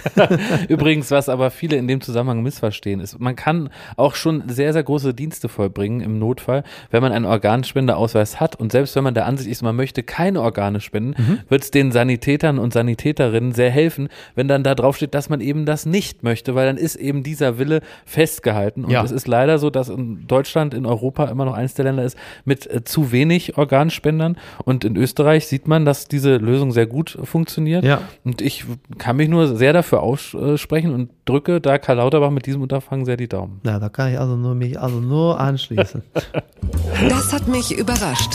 Übrigens, was aber viele in dem Zusammenhang missverstehen, ist, man kann auch schon sehr, sehr große Dienste vollbringen im Notfall, wenn man einen Organspenderausweis hat. Und selbst wenn man der Ansicht ist, man möchte keine Organe spenden, Mhm. wird es den Sanitätern und Sanitäterinnen sehr helfen, wenn dann da drauf steht, dass man eben das nicht möchte, weil dann ist eben dieser Wille festgehalten. Und Ja. es ist leider so, dass in Deutschland, in Europa immer noch eines der Länder ist mit äh, zu wenig Organspendern. Und in Österreich sieht man, dass diese Lösung sehr gut funktioniert. Ja. Und ich kann mich nur sehr dafür aussprechen und drücke da Karl Lauterbach mit diesem Unterfangen sehr die Daumen. Na, da kann ich also nur mich also nur anschließen. Das hat mich überrascht.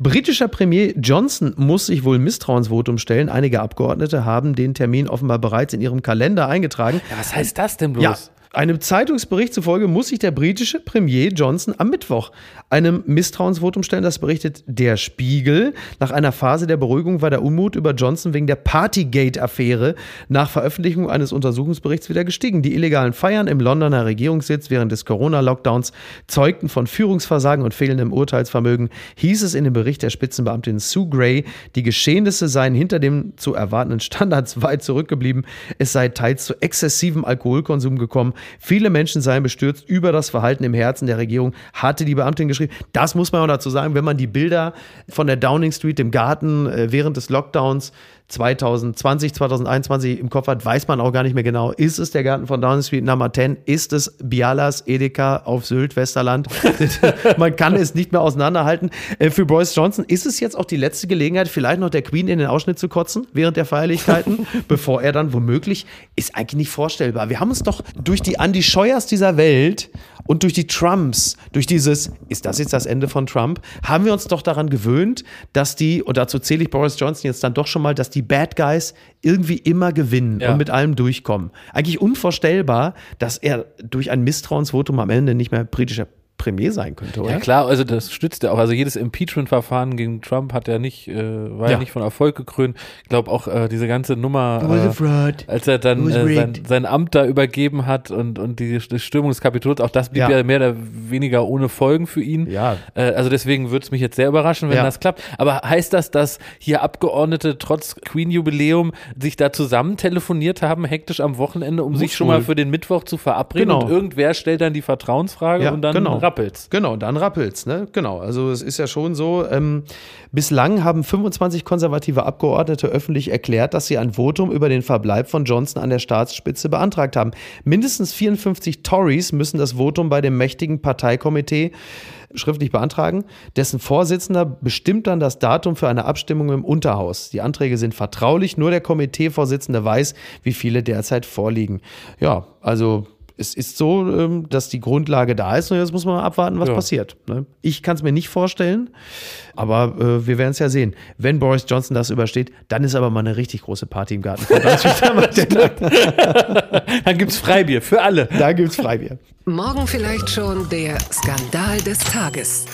Britischer Premier Johnson muss sich wohl Misstrauensvotum stellen. Einige Abgeordnete haben den Termin offenbar bereits in ihrem Kalender eingetragen. Ja, was heißt das denn bloß? Ja, einem Zeitungsbericht zufolge muss sich der britische Premier Johnson am Mittwoch einem Misstrauensvotum stellen. Das berichtet der Spiegel. Nach einer Phase der Beruhigung war der Unmut über Johnson wegen der Partygate-Affäre nach Veröffentlichung eines Untersuchungsberichts wieder gestiegen. Die illegalen Feiern im Londoner Regierungssitz während des Corona-Lockdowns zeugten von Führungsversagen und fehlendem Urteilsvermögen, hieß es in dem Bericht der Spitzenbeamtin Sue Gray, die Geschehnisse seien hinter dem zu erwartenden Standards weit zurückgeblieben. Es sei teils zu exzessivem Alkoholkonsum gekommen. Viele Menschen seien bestürzt über das Verhalten im Herzen der Regierung, hatte die Beamtin geschrieben. Das muss man auch dazu sagen, wenn man die Bilder von der Downing Street, dem Garten, äh, während des Lockdowns 2020, 2021 im Kopf hat, weiß man auch gar nicht mehr genau. Ist es der Garten von Downing Street Nummer 10? Ist es Bialas Edeka auf Sylt, Westerland? man kann es nicht mehr auseinanderhalten. Äh, Für Boris Johnson ist es jetzt auch die letzte Gelegenheit, vielleicht noch der Queen in den Ausschnitt zu kotzen während der Feierlichkeiten, bevor er dann womöglich, ist eigentlich nicht vorstellbar. Wir haben uns doch durch die Andy Scheuers dieser Welt und durch die Trumps, durch dieses, ist das jetzt das Ende von Trump, haben wir uns doch daran gewöhnt, dass die, und dazu zähle ich Boris Johnson jetzt dann doch schon mal, dass die Bad Guys irgendwie immer gewinnen Ja. und mit allem durchkommen. Eigentlich unvorstellbar, dass er durch ein Misstrauensvotum am Ende nicht mehr britischer Premier sein könnte, oder? Ja klar, also das stützt ja auch. Also jedes Impeachment-Verfahren gegen Trump hat ja nicht, äh, war ja. Ja. nicht von Erfolg gekrönt. Ich glaube auch äh, diese ganze Nummer, äh, als er dann äh, sein, sein Amt da übergeben hat und, und die, die Stürmung des Kapitols, auch das blieb Ja. ja, mehr oder weniger ohne Folgen für ihn. Ja. Äh, also deswegen würde es mich jetzt sehr überraschen, wenn Ja. das klappt. Aber heißt das, dass hier Abgeordnete trotz Queen-Jubiläum sich da zusammen telefoniert haben, hektisch am Wochenende, um sich schon wohl. mal für den Mittwoch zu verabreden Genau. und irgendwer stellt dann die Vertrauensfrage Ja, und dann genau. Rappelt's. Genau, dann rappelt's, ne? Genau. Also es ist ja schon so, ähm, bislang haben 25 konservative Abgeordnete öffentlich erklärt, dass sie ein Votum über den Verbleib von Johnson an der Staatsspitze beantragt haben. Mindestens 54 Tories müssen das Votum bei dem mächtigen Parteikomitee schriftlich beantragen. Dessen Vorsitzender bestimmt dann das Datum für eine Abstimmung im Unterhaus. Die Anträge sind vertraulich, nur der Komiteevorsitzende weiß, wie viele derzeit vorliegen. Ja, also es ist so, ähm, dass die Grundlage da ist und jetzt muss man mal abwarten, was Ja. passiert. ne? Ich kann es mir nicht vorstellen, aber äh, wir werden es ja sehen. Wenn Boris Johnson das übersteht, dann ist aber mal eine richtig große Party im Garten. Dann gibt's Freibier für alle. da gibt's Freibier. Morgen vielleicht schon der Skandal des Tages.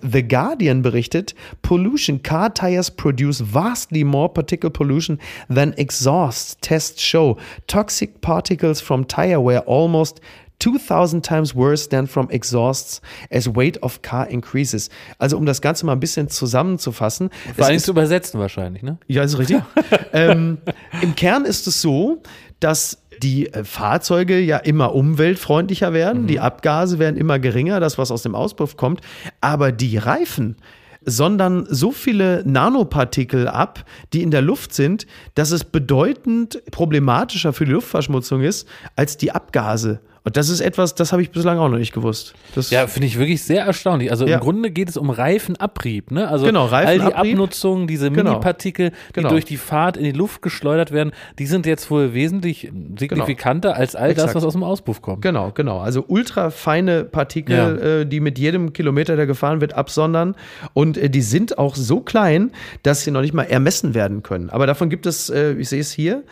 The Guardian berichtet, pollution car tires produce vastly more particle pollution than exhaust tests show. Toxic particles from tire wear almost 2000 times worse than from exhausts as weight of car increases. Also um das Ganze mal ein bisschen zusammenzufassen. Vor allem zu übersetzen wahrscheinlich, ne? ja, ist richtig. ähm, Im Kern ist es so, dass die äh, Fahrzeuge ja immer umweltfreundlicher werden, die Abgase werden immer geringer, das, was aus dem Auspuff kommt, aber die Reifen sondern so viele Nanopartikel ab, die in der Luft sind, dass es bedeutend problematischer für die Luftverschmutzung ist als die Abgase. Und das ist etwas, das habe ich bislang auch noch nicht gewusst. Das Ja, finde ich wirklich sehr erstaunlich. Also Ja. im Grunde geht es um Reifenabrieb, ne? Also Genau, all die Reifenabrieb. Abnutzungen, diese Genau. Minipartikel, die Genau. durch die Fahrt in die Luft geschleudert werden, die sind jetzt wohl wesentlich signifikanter als all das, Exakt. was aus dem Auspuff kommt. Genau, genau. Also ultrafeine Partikel, Ja. äh, die mit jedem Kilometer, der gefahren wird, absondern. Und äh, die sind auch so klein, dass sie noch nicht mal ermessen werden können. Aber davon gibt es, äh, ich sehe es hier,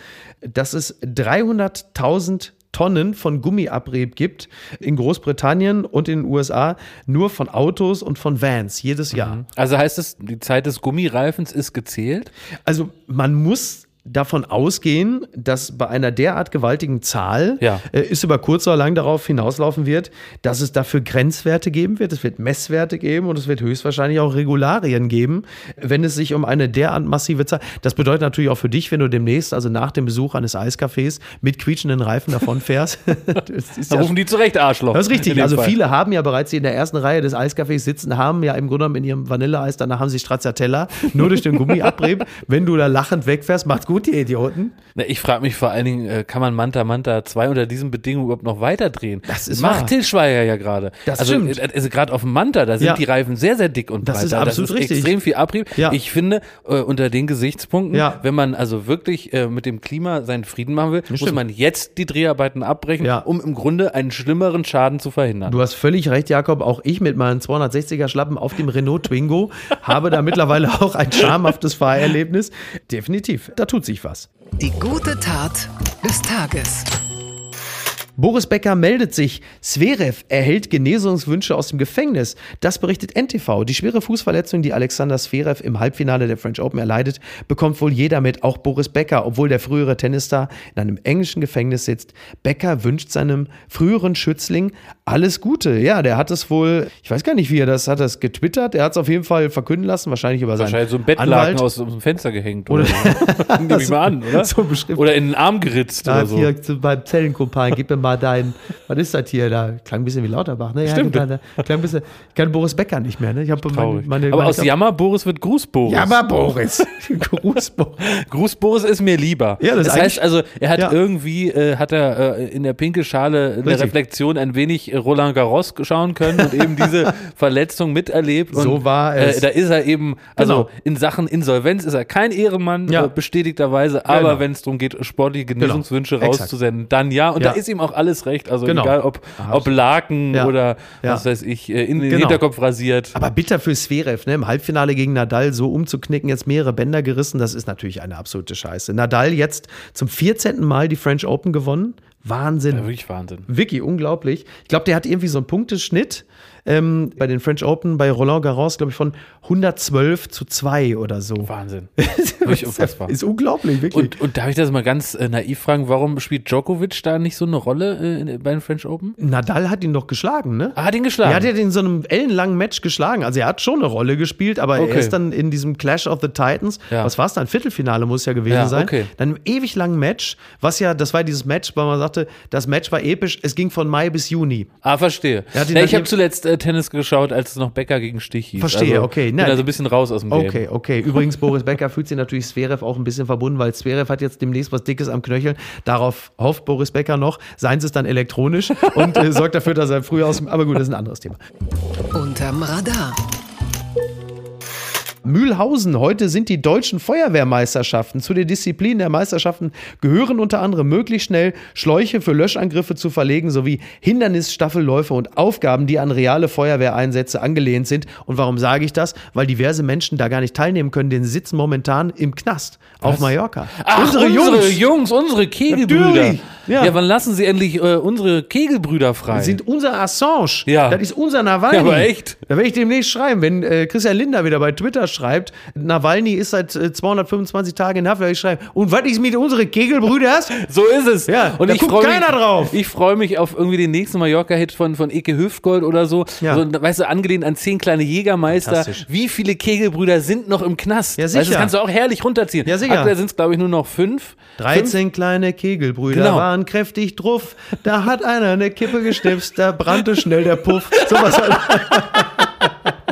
dass es 300.000 Tonnen von Gummiabrieb gibt in Großbritannien und in den USA nur von Autos und von Vans jedes Jahr. Also heißt es, die Zeit des Gummireifens ist gezählt? Also man muss davon ausgehen, dass bei einer derart gewaltigen Zahl Ja. äh, es über kurz oder lang darauf hinauslaufen wird, dass es dafür Grenzwerte geben wird, es wird Messwerte geben und es wird höchstwahrscheinlich auch Regularien geben, wenn es sich um eine derart massive Zahl. Das bedeutet natürlich auch für dich, wenn du demnächst, also nach dem Besuch eines Eiscafés mit quietschenden Reifen davonfährst. das ist Da ja rufen die zurecht Arschloch. das ist richtig. Also Fall. viele haben ja bereits, die in der ersten Reihe des Eiscafés sitzen, haben ja im Grunde genommen in ihrem Vanilleeis, danach haben sie Stracciatella, nur durch den Gummiabrieb. Wenn du da lachend wegfährst, macht's gut, ihr Idioten. Na, Ich frage mich vor allen Dingen, äh, kann man Manta Manta 2 unter diesen Bedingungen überhaupt noch weiterdrehen? Das ist Macht wahr. Til Schweiger ja gerade. Das also, stimmt. äh, Also gerade auf dem Manta, da sind Ja. die Reifen sehr, sehr dick und Das breit. ist Da- absolut das ist richtig. extrem viel Abrieb. Ja. Ich finde, äh, unter den Gesichtspunkten, Ja. wenn man also wirklich äh, mit dem Klima seinen Frieden machen will, muss stimmt. man jetzt die Dreharbeiten abbrechen, um im Grunde einen schlimmeren Schaden zu verhindern. Du hast völlig recht, Jakob. Auch ich mit meinen 260er Schlappen auf dem Renault Twingo habe da mittlerweile auch ein schamhaftes Fahrerlebnis. Definitiv, da tut sich was. Die gute Tat des Tages. Boris Becker meldet sich. Zverev erhält Genesungswünsche aus dem Gefängnis. Das berichtet NTV. Die schwere Fußverletzung, die Alexander Zverev im Halbfinale der French Open erleidet, bekommt wohl jeder mit, auch Boris Becker, obwohl der frühere Tennisstar in einem englischen Gefängnis sitzt. Becker wünscht seinem früheren Schützling alles Gute. Ja, der hat es wohl, ich weiß gar nicht, wie er das hat, das getwittert. Er hat es auf jeden Fall verkünden lassen, wahrscheinlich über seinen Wahrscheinlich so ein Bettlaken Anwalt. aus, dem Fenster gehängt. Oder, so. Nehme ich mal an, oder? So. Oder in den Arm geritzt Da oder so. hier zu, beim Zellenkumpan, gib mir mal dein, was ist das hier? Da klang ein bisschen wie Lauterbach, ne? Ja, Stimmt. Da, klang ein bisschen, ich kann Boris Becker nicht mehr, ne? Ich habe meine, meine, Aber meine, aus Jammer Boris wird Gruß Boris. Jammer Boris. Gruß Boris. Gruß Boris ist mir lieber. Ja, das das heißt also, er hat Ja. irgendwie, äh, hat er äh, in der pinke Schale in der Richtig. Reflexion ein wenig äh, Roland Garros schauen können und eben diese Verletzung miterlebt. Und, So war es. Äh, da ist er eben, also Genau. in Sachen Insolvenz ist er kein Ehrenmann, Ja. äh, bestätigterweise, aber Genau. wenn es darum geht, sportliche Genesungswünsche Exakt. rauszusenden, dann ja. Und Ja. da ist ihm auch alles recht. Also Genau. egal, ob, ob Laken Ja. oder was weiß ich, äh, in den Genau. Hinterkopf rasiert. Aber bitter für Zverev, ne? Im Halbfinale gegen Nadal so umzuknicken, jetzt mehrere Bänder gerissen, das ist natürlich eine absolute Scheiße. Nadal jetzt zum 14. Mal die French Open gewonnen. Wahnsinn. Ja, wirklich Wahnsinn. Wirklich unglaublich. Ich glaube, der hat irgendwie so einen Punkteschnitt. Ähm, bei den French Open bei Roland Garros, glaube ich, von 112 zu 2 oder so. Wahnsinn. Wirklich unfassbar. Ist unglaublich, wirklich. Und, und darf ich das mal ganz äh, naiv fragen, warum spielt Djokovic da nicht so eine Rolle äh, bei den French Open? Nadal hat ihn doch geschlagen, ne? Ah, hat ihn geschlagen. Er hat ja in so einem ellenlangen Match geschlagen. Also er hat schon eine Rolle gespielt, aber Okay. er ist dann in diesem Clash of the Titans, Ja. was war es dann? Viertelfinale muss ja gewesen Ja, sein. okay. Dann einem ewig langen Match, was ja, das war dieses Match, weil man sagte, das Match war episch, es ging von Mai bis Juni. Ah, verstehe. Er Ja, ich habe zuletzt äh, Tennis geschaut, als es noch Becker gegen Stich hieß. Verstehe, also, okay. Bin also ein bisschen raus aus dem Game. Okay, okay. Übrigens, Boris Becker fühlt sich natürlich Zverev auch ein bisschen verbunden, weil Zverev hat jetzt demnächst was Dickes am Knöchel. Darauf hofft Boris Becker noch. Seins ist dann elektronisch und äh, sorgt dafür, dass er früher aus dem. Aber gut, das ist ein anderes Thema. Unterm Radar. Mühlhausen. Heute sind die deutschen Feuerwehrmeisterschaften. Zu den Disziplinen der Meisterschaften gehören unter anderem möglichst schnell Schläuche für Löschangriffe zu verlegen sowie Hindernisstaffelläufe und Aufgaben, die an reale Feuerwehreinsätze angelehnt sind. Und warum sage ich das? Weil diverse Menschen da gar nicht teilnehmen können, denn sie sitzen momentan im Knast auf Mallorca. Ach, unsere, Jungs. unsere Kegelbrüder. Ja. Ja. wann lassen sie endlich äh, unsere Kegelbrüder frei? sind unser Assange. Ja. Das ist unser Nawalny. Ja, aber echt. Da werde ich demnächst schreiben, wenn äh, Christian Linder wieder bei Twitter schreibt, Nawalny ist seit äh, 225 Tagen in Haft, werde ich schreiben, und was ist mit unseren Kegelbrüders? so ist es. Ja, und da ich guckt keiner mich, drauf. Ich freue mich auf irgendwie den nächsten Mallorca-Hit von, von Eke Hüftgold oder so. Ja. so. Weißt du, angelehnt an zehn kleine Jägermeister. Wie viele Kegelbrüder sind noch im Knast? Ja, Weißt du, sicher. das kannst du auch herrlich runterziehen. Ja, sicher. Aktuell sind es, glaube ich, nur noch fünf. 13 kleine Kegelbrüder Genau. waren kräftig druff. Da hat einer eine Kippe geschnipst, da brannte schnell der Puff. Sowas halt.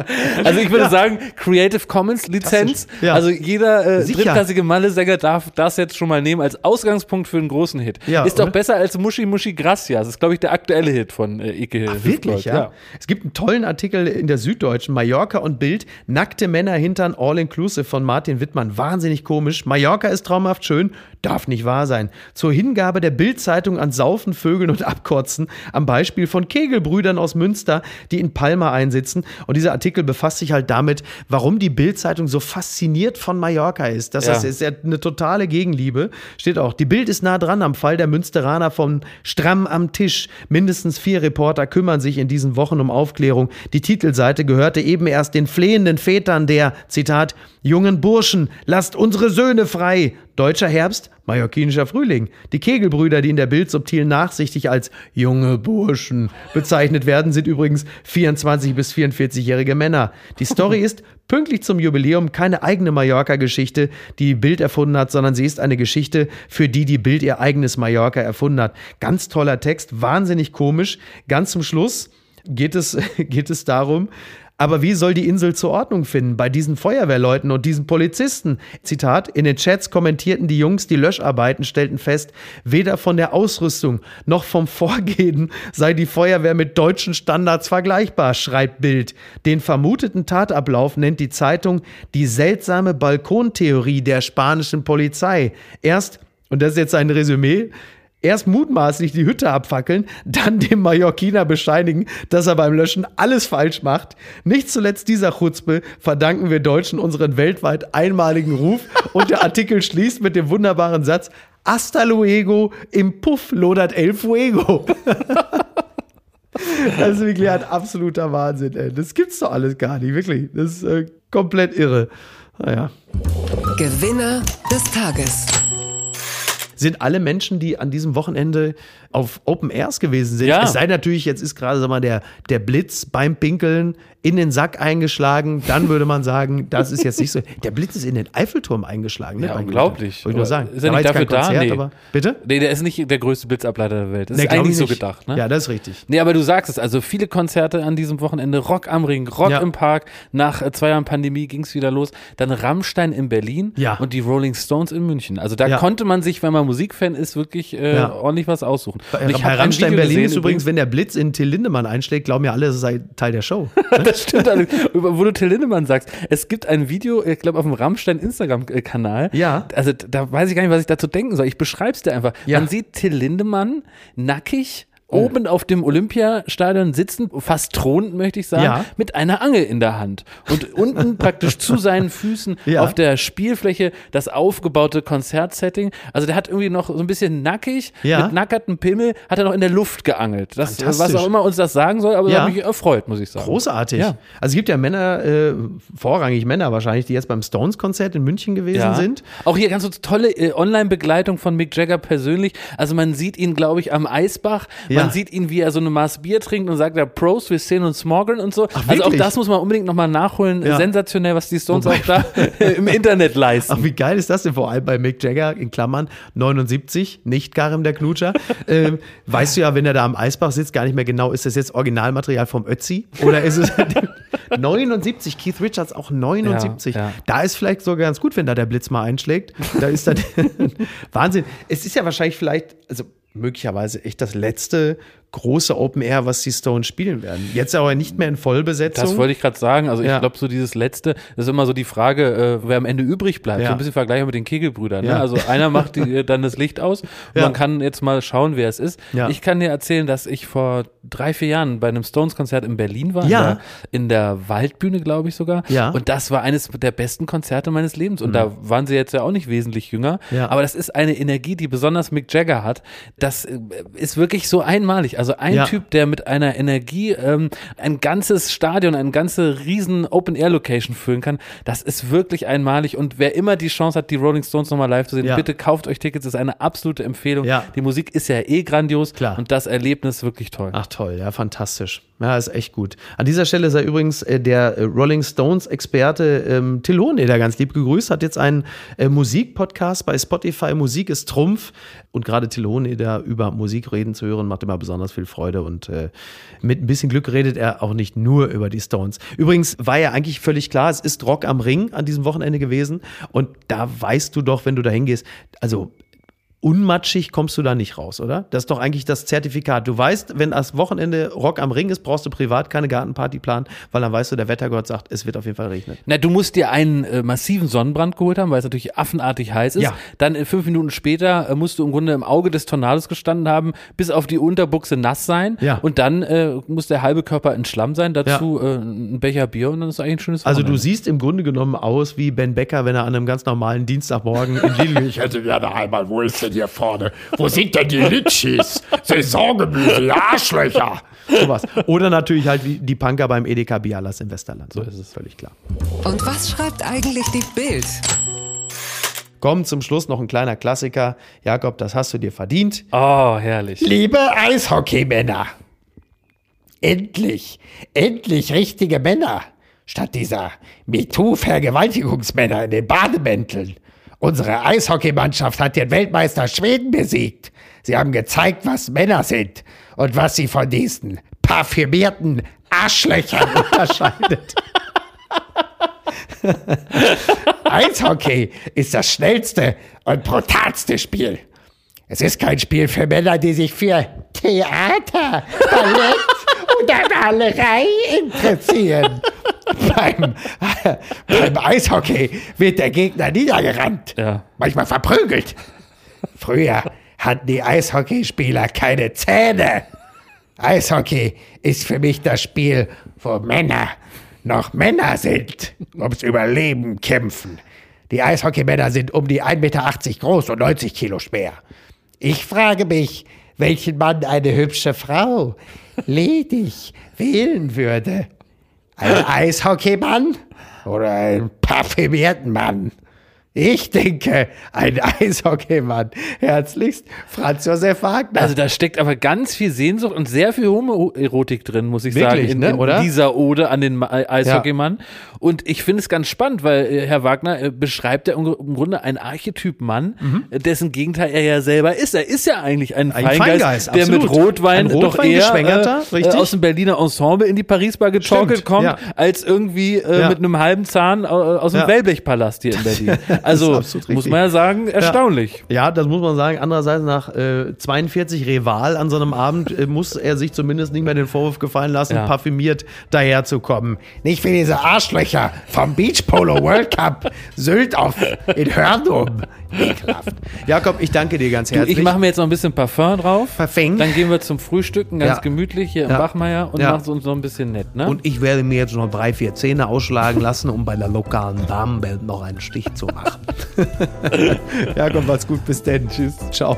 Also ich würde sagen, Creative Commons Lizenz. Ja. Also jeder äh, drittklassige Malle-Sänger darf das jetzt schon mal nehmen als Ausgangspunkt für einen großen Hit. Ja, ist doch besser als Muschi Muschi Gracias. Das ist, glaube ich, der aktuelle Hit von äh, Ike Hüftgold. Wirklich, ja? Es gibt einen tollen Artikel in der Süddeutschen, Mallorca und Bild, nackte Männer hintern All-Inclusive von Martin Wittmann. Wahnsinnig komisch. Mallorca ist traumhaft schön, darf nicht wahr sein. Zur Hingabe der Bild-Zeitung an Saufen, Vögeln und Abkotzen am Beispiel von Kegelbrüdern aus Münster, die in Palma einsitzen. Und dieser Artikel befasst sich halt damit, warum die Bild-Zeitung so fasziniert von Mallorca ist. Das Ja. ist, ist ja eine totale Gegenliebe. Steht auch, die Bild ist nah dran am Fall der Münsteraner von Stramm am Tisch. Mindestens vier Reporter kümmern sich in diesen Wochen um Aufklärung. Die Titelseite gehörte eben erst den flehenden Vätern der, Zitat, jungen Burschen, lasst unsere Söhne frei. Deutscher Herbst, mallorquinischer Frühling. Die Kegelbrüder, die in der Bild subtil nachsichtig als junge Burschen bezeichnet werden, sind übrigens 24 bis 44-jährige Männer. Die Story ist pünktlich zum Jubiläum keine eigene Mallorca-Geschichte, die Bild erfunden hat, sondern sie ist eine Geschichte, für die die Bild ihr eigenes Mallorca erfunden hat. Ganz toller Text, wahnsinnig komisch. Ganz zum Schluss geht es, geht es darum, aber wie soll die Insel zur Ordnung finden bei diesen Feuerwehrleuten und diesen Polizisten? Zitat, in den Chats kommentierten die Jungs die Löscharbeiten, stellten fest, weder von der Ausrüstung noch vom Vorgehen sei die Feuerwehr mit deutschen Standards vergleichbar, schreibt Bild. Den vermuteten Tatablauf nennt die Zeitung die seltsame Balkontheorie der spanischen Polizei. Erst, und das ist jetzt ein Resümee, Erst mutmaßlich die Hütte abfackeln, dann dem Mallorquiner bescheinigen, dass er beim Löschen alles falsch macht. Nicht zuletzt dieser Chutzpe verdanken wir Deutschen unseren weltweit einmaligen Ruf und der Artikel schließt mit dem wunderbaren Satz Hasta luego, im Puff lodert el fuego. Das ist wirklich ein absoluter Wahnsinn, ey. Das gibt's doch alles gar nicht, wirklich. Das ist äh, komplett irre. Naja. Gewinner des Tages. Sind alle Menschen, die an diesem Wochenende auf Open Airs gewesen sind. Ja. Es sei natürlich, jetzt ist gerade sag mal, der, der Blitz beim Pinkeln in den Sack eingeschlagen. Dann würde man sagen, das ist jetzt nicht so. Der Blitz ist in den Eiffelturm eingeschlagen. Ne, Ja, unglaublich. Ich nur sagen. ist er war nicht dafür da? Konzert, Nee. aber. Bitte? Nee, der ist nicht der größte Blitzableiter der Welt. Das Nee, ist eigentlich ich so gedacht, ne? Ja, das ist richtig. Nee, aber du sagst es, also viele Konzerte an diesem Wochenende, Rock am Ring, Rock Ja. im Park, nach äh, zwei Jahren Pandemie ging es wieder los, dann Rammstein in Berlin Ja. und die Rolling Stones in München. Also da Ja. konnte man sich, wenn man Musikfan ist, wirklich äh, Ja. ordentlich was aussuchen. Bei, ich bei Rammstein Berlin gesehen ist übrigens, wenn der Blitz in Till Lindemann einschlägt, glauben ja alle, es sei Teil der Show. das stimmt alles. Wo du Till Lindemann sagst, es gibt ein Video, ich glaube auf dem Rammstein Instagram-Kanal. Ja. Also da weiß ich gar nicht, was ich dazu denken soll. Ich beschreib's dir einfach. Ja. Man sieht Till Lindemann nackig oben auf dem Olympiastadion sitzend, fast thronend, möchte ich sagen, Ja. mit einer Angel in der Hand. Und unten praktisch zu seinen Füßen Ja. auf der Spielfläche das aufgebaute Konzertsetting. Also der hat irgendwie noch so ein bisschen nackig, Ja. mit nackertem Pimmel, hat er noch in der Luft geangelt. Das, was auch immer uns das sagen soll, aber Ja. das hat mich erfreut, muss ich sagen. Großartig. Also es gibt ja Männer, äh, vorrangig Männer wahrscheinlich, die jetzt beim Stones-Konzert in München gewesen sind. Auch hier ganz so tolle äh, Online-Begleitung von Mick Jagger persönlich. Also man sieht ihn, glaube ich, am Eisbach. Ja. Man sieht ihn, wie er so eine Maß Bier trinkt und sagt, ja, Prost, wir sehen uns morgen und so. Ach, also auch das muss man unbedingt nochmal nachholen. Ja. Sensationell, was die Stones Wobei- auch da im Internet leisten. Ach, wie geil ist das denn? Vor allem bei Mick Jagger, in Klammern 79, nicht Karim der Knutscher. ähm, weißt du ja, wenn er da am Eisbach sitzt, gar nicht mehr genau, ist das jetzt Originalmaterial vom Ötzi? Oder ist es 79? Keith Richards auch 79. Ja, ja. Da ist vielleicht sogar ganz gut, wenn da der Blitz mal einschlägt. Da ist dann Wahnsinn. Es ist ja wahrscheinlich vielleicht, also möglicherweise echt das letzte große Open Air, was die Stones spielen werden. Jetzt aber nicht mehr in Vollbesetzung. Das wollte ich gerade sagen. Also Ja. ich glaube, so dieses letzte, das ist immer so die Frage, äh, wer am Ende übrig bleibt. Ja. So ein bisschen Vergleich mit den Kegelbrüdern. Ja. Ne? Also einer macht die, dann das Licht aus und Ja. man kann jetzt mal schauen, wer es ist. Ja. Ich kann dir erzählen, dass ich vor drei, vier Jahren bei einem Stones-Konzert in Berlin war. Ja. In, der, in der Waldbühne, glaube ich sogar. Ja. Mhm. Und das war eines der besten Konzerte meines Lebens. Und da waren sie jetzt ja auch nicht wesentlich jünger. Ja. Aber das ist eine Energie, die besonders Mick Jagger hat. Das äh, ist wirklich so einmalig. Also ein Ja. Typ, der mit einer Energie ähm, ein ganzes Stadion, eine ganze riesen Open-Air-Location füllen kann, das ist wirklich einmalig. Und wer immer die Chance hat, die Rolling Stones nochmal live zu sehen, Ja. bitte kauft euch Tickets, das ist eine absolute Empfehlung. Ja. Die Musik ist ja eh grandios Klar. und das Erlebnis wirklich toll. Ach toll, ja, fantastisch. Ja, ist echt gut. An dieser Stelle sei übrigens äh, der äh, Rolling Stones-Experte ähm, Till Hoheneder ganz lieb gegrüßt, hat jetzt einen äh, Musikpodcast bei Spotify. Musik ist Trumpf. Und gerade Till Hoheneder über Musik reden zu hören, macht immer besonders viel Freude. Und äh, mit ein bisschen Glück redet er auch nicht nur über die Stones. Übrigens war ja eigentlich völlig klar, es ist Rock am Ring an diesem Wochenende gewesen. Und da weißt du doch, wenn du da hingehst, also unmatschig kommst du da nicht raus, oder? Das ist doch eigentlich das Zertifikat. Du weißt, wenn das Wochenende Rock am Ring ist, brauchst du privat keine Gartenparty planen, weil dann weißt du, der Wettergott sagt, es wird auf jeden Fall regnen. Na, du musst dir einen äh, massiven Sonnenbrand geholt haben, weil es natürlich affenartig heiß ist. Ja. Dann äh, fünf Minuten später äh, musst du im Grunde im Auge des Tornados gestanden haben, bis auf die Unterbuchse nass sein. Ja. Und dann äh, muss der halbe Körper in Schlamm sein, dazu äh, ein Becher Bier und dann ist eigentlich ein schönes Also du Wochenende. siehst im Grunde genommen aus wie Ben Becker, wenn er an einem ganz normalen Dienstagmorgen in Lidl Ich hätte gerne einmal, wo ist denn hier vorne? Wo sind denn die Litschis? Saisongemüse, ihr Arschlöcher! sowas. Oder natürlich halt wie die Punker beim Edeka Bialas im Westerland. So ist es völlig klar. Und was schreibt eigentlich die Bild? Komm, zum Schluss noch ein kleiner Klassiker. Jakob, das hast du dir verdient. Oh, herrlich. Liebe Eishockeymänner, endlich, endlich richtige Männer, statt dieser MeToo-Vergewaltigungsmänner in den Bademänteln. Unsere Eishockeymannschaft hat den Weltmeister Schweden besiegt. Sie haben gezeigt, was Männer sind und was sie von diesen parfümierten Arschlöchern unterscheidet. Eishockey ist das schnellste und brutalste Spiel. Es ist kein Spiel für Männer, die sich für Theater, Ballett oder Malerei interessieren. Beim, beim Eishockey wird der Gegner niedergerannt, Ja. manchmal verprügelt. Früher hatten die Eishockeyspieler keine Zähne. Eishockey ist für mich das Spiel, wo Männer noch Männer sind, ums Überleben kämpfen. Die Eishockeymänner sind um die 1,80 Meter groß und 90 Kilo schwer. Ich frage mich, welchen Mann eine hübsche Frau ledig wählen würde. Ein Eishockeymann oder einen parfümierten Mann? Ich denke, ein Eishockeymann. Herzlichst, Franz Josef Wagner. Also da steckt aber ganz viel Sehnsucht und sehr viel Homoerotik drin, muss ich Wirklich, sagen, in, ne, in oder? dieser Ode an den Ma- Eishockeymann. Und ich finde es ganz spannend, weil äh, Herr Wagner äh, beschreibt ja im Gr- im Grunde einen Archetyp Mann, äh, dessen Gegenteil er ja selber ist. Er ist ja eigentlich ein, Ein Feingeist, Feingeist, der mit absolut. Rotwein, Ein Rotwein doch eher äh, äh, aus dem Berliner Ensemble in die Parisbar getorkelt kommt, ja. als irgendwie äh, Ja. mit einem halben Zahn äh, aus dem Ja. Wellblechpalast hier in Berlin. Also muss man ja sagen, erstaunlich. Ja, das muss man sagen. Andererseits nach äh, 42 Reval an so einem Abend äh, muss er sich zumindest nicht mehr den Vorwurf gefallen lassen, Ja. parfümiert daherzukommen. Nicht wie diese Arschlöcher vom Beach Polo World Cup Sylt auf in Hörnum. Ekelhaft. Jakob, ich danke dir ganz Du, herzlich. ich mache mir jetzt noch ein bisschen Parfum drauf. Verfängt. Dann gehen wir zum Frühstücken, ganz Ja. gemütlich hier im Ja. Bachmeier und Ja. machen es uns noch ein bisschen nett, ne? Und ich werde mir jetzt noch drei, vier Zähne ausschlagen lassen, um bei der lokalen Damenwelt noch einen Stich zu machen. Jakob, macht's gut. Bis denn. Tschüss. Ciao.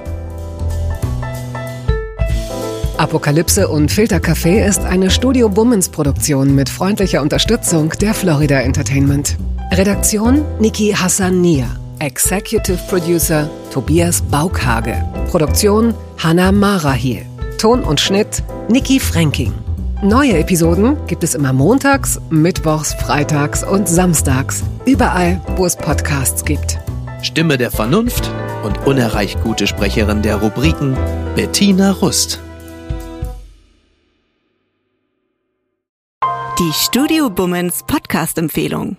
Apokalypse und Filtercafé ist eine Studio Bummens Produktion mit freundlicher Unterstützung der Florida Entertainment. Redaktion Niki Hassania. Executive Producer Tobias Baukhage. Produktion Hanna Marahiel. Ton und Schnitt Niki Fränking. Neue Episoden gibt es immer montags, mittwochs, freitags und samstags. Überall, wo es Podcasts gibt. Stimme der Vernunft und unerreicht gute Sprecherin der Rubriken Bettina Rust. Die Studio Bummens Podcast-Empfehlung.